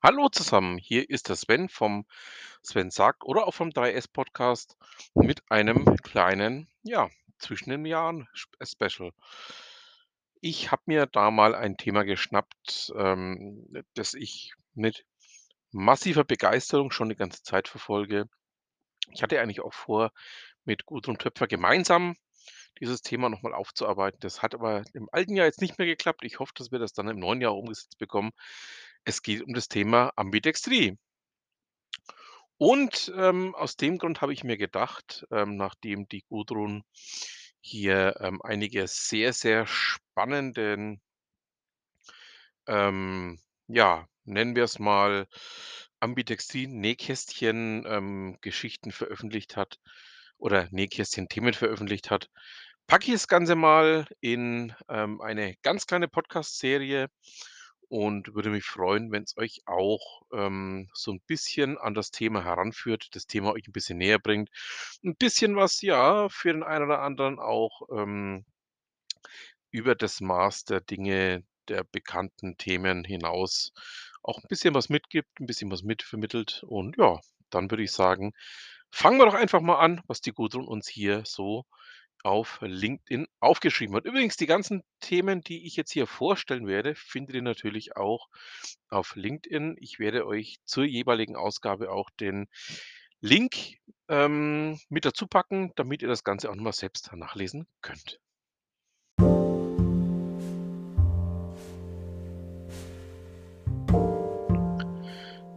Hallo zusammen, hier ist der Sven vom Sven sagt oder auch vom 3S Podcast mit einem kleinen, ja, zwischen den Jahren äh, Special. Ich habe mir da mal ein Thema geschnappt, ähm, das ich mit massiver Begeisterung schon die ganze Zeit verfolge. Ich hatte eigentlich auch vor, mit Gudrun Töpfer gemeinsam dieses Thema noch mal aufzuarbeiten. Das hat aber im alten Jahr jetzt nicht mehr geklappt. Ich hoffe, dass wir das dann im neuen Jahr umgesetzt bekommen. Es geht um das Thema Ambidextrie. Und, ähm, aus dem Grund habe ich mir gedacht, ähm, nachdem die Gudrun hier, ähm, einige sehr, sehr spannenden ähm, ja, nennen wir es mal Ambidextrien-Nähkästchen, ähm, veröffentlicht hat oder Nähkästchen-Themen veröffentlicht hat, packe ich das Ganze mal in, ähm, eine ganz kleine Podcast-Serie und würde mich freuen, wenn es euch auch, ähm, so ein bisschen an das Thema heranführt, das Thema euch ein bisschen näher bringt. ein bisschen was, ja, für den einen oder anderen auch, ähm über das Maß der Dinge, der bekannten Themen hinaus auch 'n bisschen was mitgibt, 'n bisschen was mitvermittelt. Und ja, dann würde ich sagen, fangen wir doch einfach mal an, was die Gudrun uns hier so auf LinkedIn aufgeschrieben hat. Übrigens, die ganzen Themen, die ich jetzt hier vorstellen werde, findet ihr natürlich auch auf LinkedIn. Ich werde euch zur jeweiligen Ausgabe auch den Link, ähm, mit dazu packen, damit ihr das Ganze auch noch mal selbst nachlesen könnt.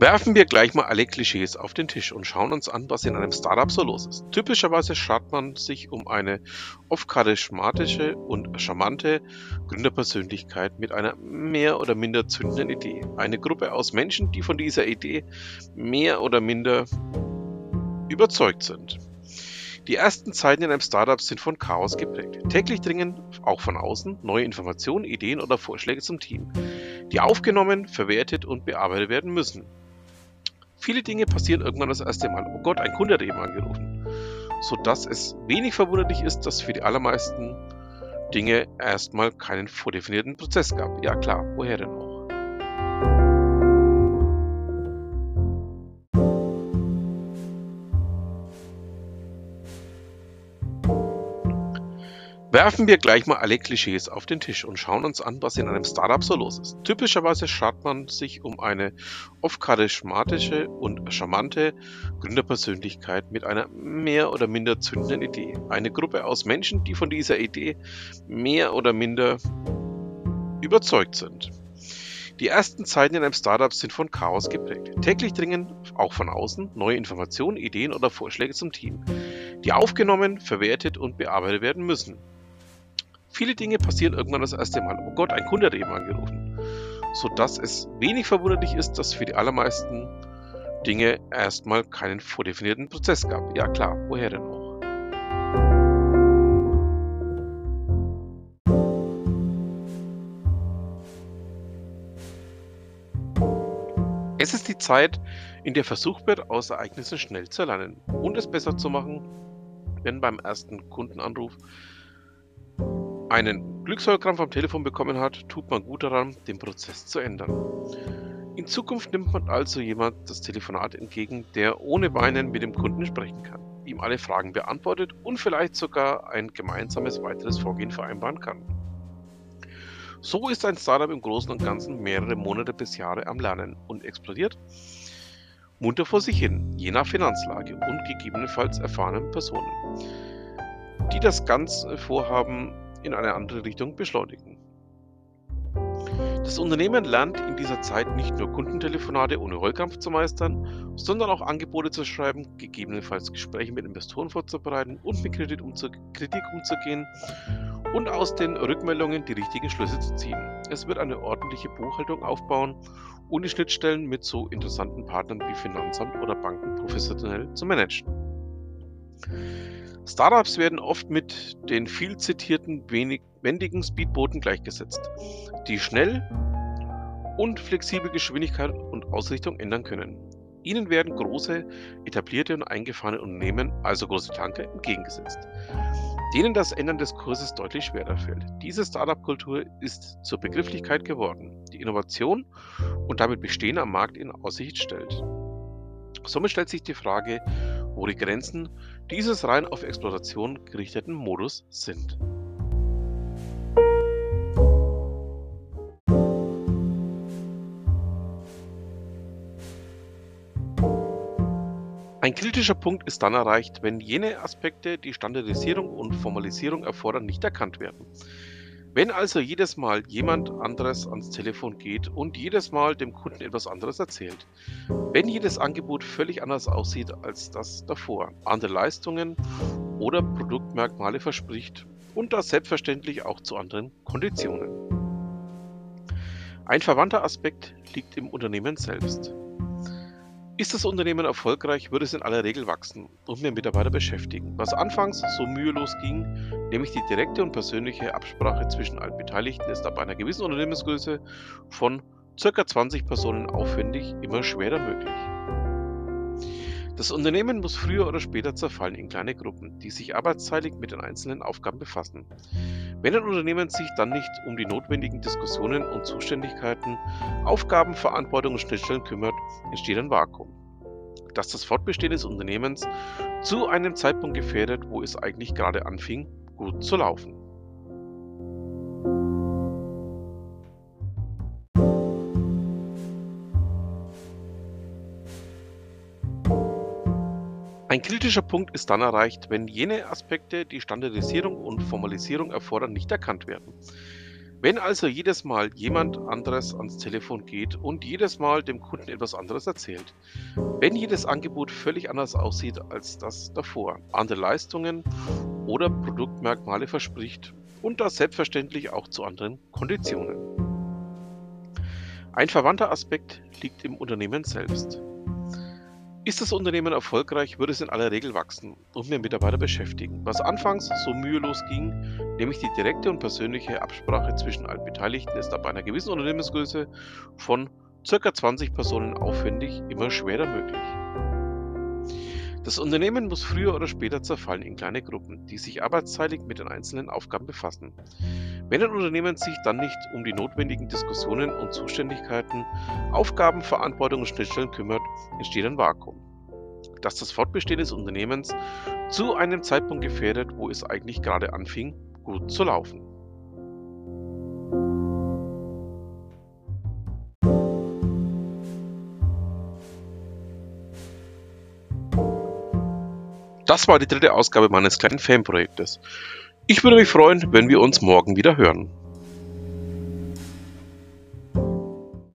Werfen wir gleich mal alle Klischees auf den Tisch und schauen uns an, was in einem Startup so los ist. Typischerweise schart man sich um eine oft charismatische und charmante Gründerpersönlichkeit mit einer mehr oder minder zündenden Idee. Eine Gruppe aus Menschen, die von dieser Idee mehr oder minder überzeugt sind. Die ersten Zeiten in einem Startup sind von Chaos geprägt. Täglich dringen auch von außen neue Informationen, Ideen oder Vorschläge zum Team, die aufgenommen, verwertet und bearbeitet werden müssen. Viele Dinge passieren irgendwann das erste Mal. Oh Gott, ein Kunde hat eben angerufen. Sodass es wenig verwunderlich ist, dass für die allermeisten Dinge erstmal keinen vordefinierten Prozess gab. Ja klar, woher denn auch? Werfen wir gleich mal alle Klischees auf den Tisch und schauen uns an, was in einem Startup so los ist. Typischerweise schart man sich um eine oft charismatische und charmante Gründerpersönlichkeit mit einer mehr oder minder zündenden Idee. Eine Gruppe aus Menschen, die von dieser Idee mehr oder minder überzeugt sind. Die ersten Zeiten in einem Startup sind von Chaos geprägt. Täglich dringen auch von außen neue Informationen, Ideen oder Vorschläge zum Team, die aufgenommen, verwertet und bearbeitet werden müssen. Viele Dinge passieren irgendwann das erste Mal. Oh Gott, ein Kunde hat eben angerufen. Sodass es wenig verwunderlich ist, dass für die allermeisten Dinge erstmal keinen vordefinierten Prozess gab. Ja klar, woher denn auch? Es ist die Zeit, in der versucht wird, aus Ereignissen schnell zu lernen und es besser zu machen, wenn beim ersten Kundenanruf einen Glücksholkrampf am Telefon bekommen hat, tut man gut daran, den Prozess zu ändern. In Zukunft nimmt man also jemand das Telefonat entgegen, der ohne Weinen mit dem Kunden sprechen kann, ihm alle Fragen beantwortet und vielleicht sogar ein gemeinsames weiteres Vorgehen vereinbaren kann. So ist ein Startup im Großen und Ganzen mehrere Monate bis Jahre am Lernen und explodiert munter vor sich hin, je nach Finanzlage und gegebenenfalls erfahrenen Personen, die das ganze Vorhaben in eine andere Richtung beschleunigen. Das Unternehmen lernt in dieser Zeit nicht nur Kundentelefonate ohne Heulkrampf zu meistern, sondern auch Angebote zu schreiben, gegebenenfalls Gespräche mit Investoren vorzubereiten und mit Kritik umzugehen und aus den Rückmeldungen die richtigen Schlüsse zu ziehen. Es wird eine ordentliche Buchhaltung aufbauen und die Schnittstellen mit so interessanten Partnern wie Finanzamt oder Banken professionell zu managen. Startups werden oft mit den viel zitierten wendigen Speedbooten gleichgesetzt, die schnell und flexibel Geschwindigkeit und Ausrichtung ändern können. Ihnen werden große, etablierte und eingefahrene Unternehmen, also große Tanker, entgegengesetzt. denen das Ändern des Kurses deutlich schwerer fällt. Diese Startup-Kultur ist zur Begrifflichkeit geworden, die Innovation und damit Bestehen am Markt in Aussicht stellt. Somit stellt sich die Frage, wo die Grenzen dieses rein auf Exploration gerichteten Modus sind. Ein kritischer Punkt ist dann erreicht, wenn jene Aspekte, die Standardisierung und Formalisierung erfordern, nicht erkannt werden. Wenn also jedes Mal jemand anderes ans Telefon geht und jedes Mal dem Kunden etwas anderes erzählt, wenn jedes Angebot völlig anders aussieht als das davor, andere Leistungen oder Produktmerkmale verspricht und das selbstverständlich auch zu anderen Konditionen. Ein verwandter Aspekt liegt im Unternehmen selbst. Ist das Unternehmen erfolgreich, wird es in aller Regel wachsen und mehr Mitarbeiter beschäftigen. Was anfangs so mühelos ging, nämlich die direkte und persönliche Absprache zwischen allen Beteiligten, ist ab einer gewissen Unternehmensgröße von ca. 20 Personen aufwendig immer schwerer möglich. Das Unternehmen muss früher oder später zerfallen in kleine Gruppen, die sich arbeitsteilig mit den einzelnen Aufgaben befassen. Wenn ein Unternehmen sich dann nicht um die notwendigen Diskussionen und Zuständigkeiten, Aufgaben, Verantwortung und Schnittstellen kümmert, entsteht ein Vakuum, das das Fortbestehen des Unternehmens zu einem Zeitpunkt gefährdet, wo es eigentlich gerade anfing, gut zu laufen. Ein kritischer Punkt ist dann erreicht, wenn jene Aspekte, die Standardisierung und Formalisierung erfordern, nicht erkannt werden. Wenn also jedes Mal jemand anderes ans Telefon geht und jedes Mal dem Kunden etwas anderes erzählt, wenn jedes Angebot völlig anders aussieht als das davor, andere Leistungen oder Produktmerkmale verspricht und das selbstverständlich auch zu anderen Konditionen. Ein verwandter Aspekt liegt im Unternehmen selbst. Ist das Unternehmen erfolgreich, wird es in aller Regel wachsen und mehr Mitarbeiter beschäftigen. Was anfangs so mühelos ging, nämlich die direkte und persönliche Absprache zwischen allen Beteiligten, ist ab einer gewissen Unternehmensgröße von ca. 20 Personen aufwendig immer schwerer möglich. Das Unternehmen muss früher oder später zerfallen in kleine Gruppen, die sich arbeitsteilig mit den einzelnen Aufgaben befassen. Wenn ein Unternehmen sich dann nicht um die notwendigen Diskussionen und Zuständigkeiten, Aufgaben, Verantwortung und Schnittstellen kümmert, entsteht ein Vakuum, das das Fortbestehen des Unternehmens zu einem Zeitpunkt gefährdet, wo es eigentlich gerade anfing, gut zu laufen. Das war die dritte Ausgabe meines kleinen Fanprojektes. Ich würde mich freuen, wenn wir uns morgen wieder hören.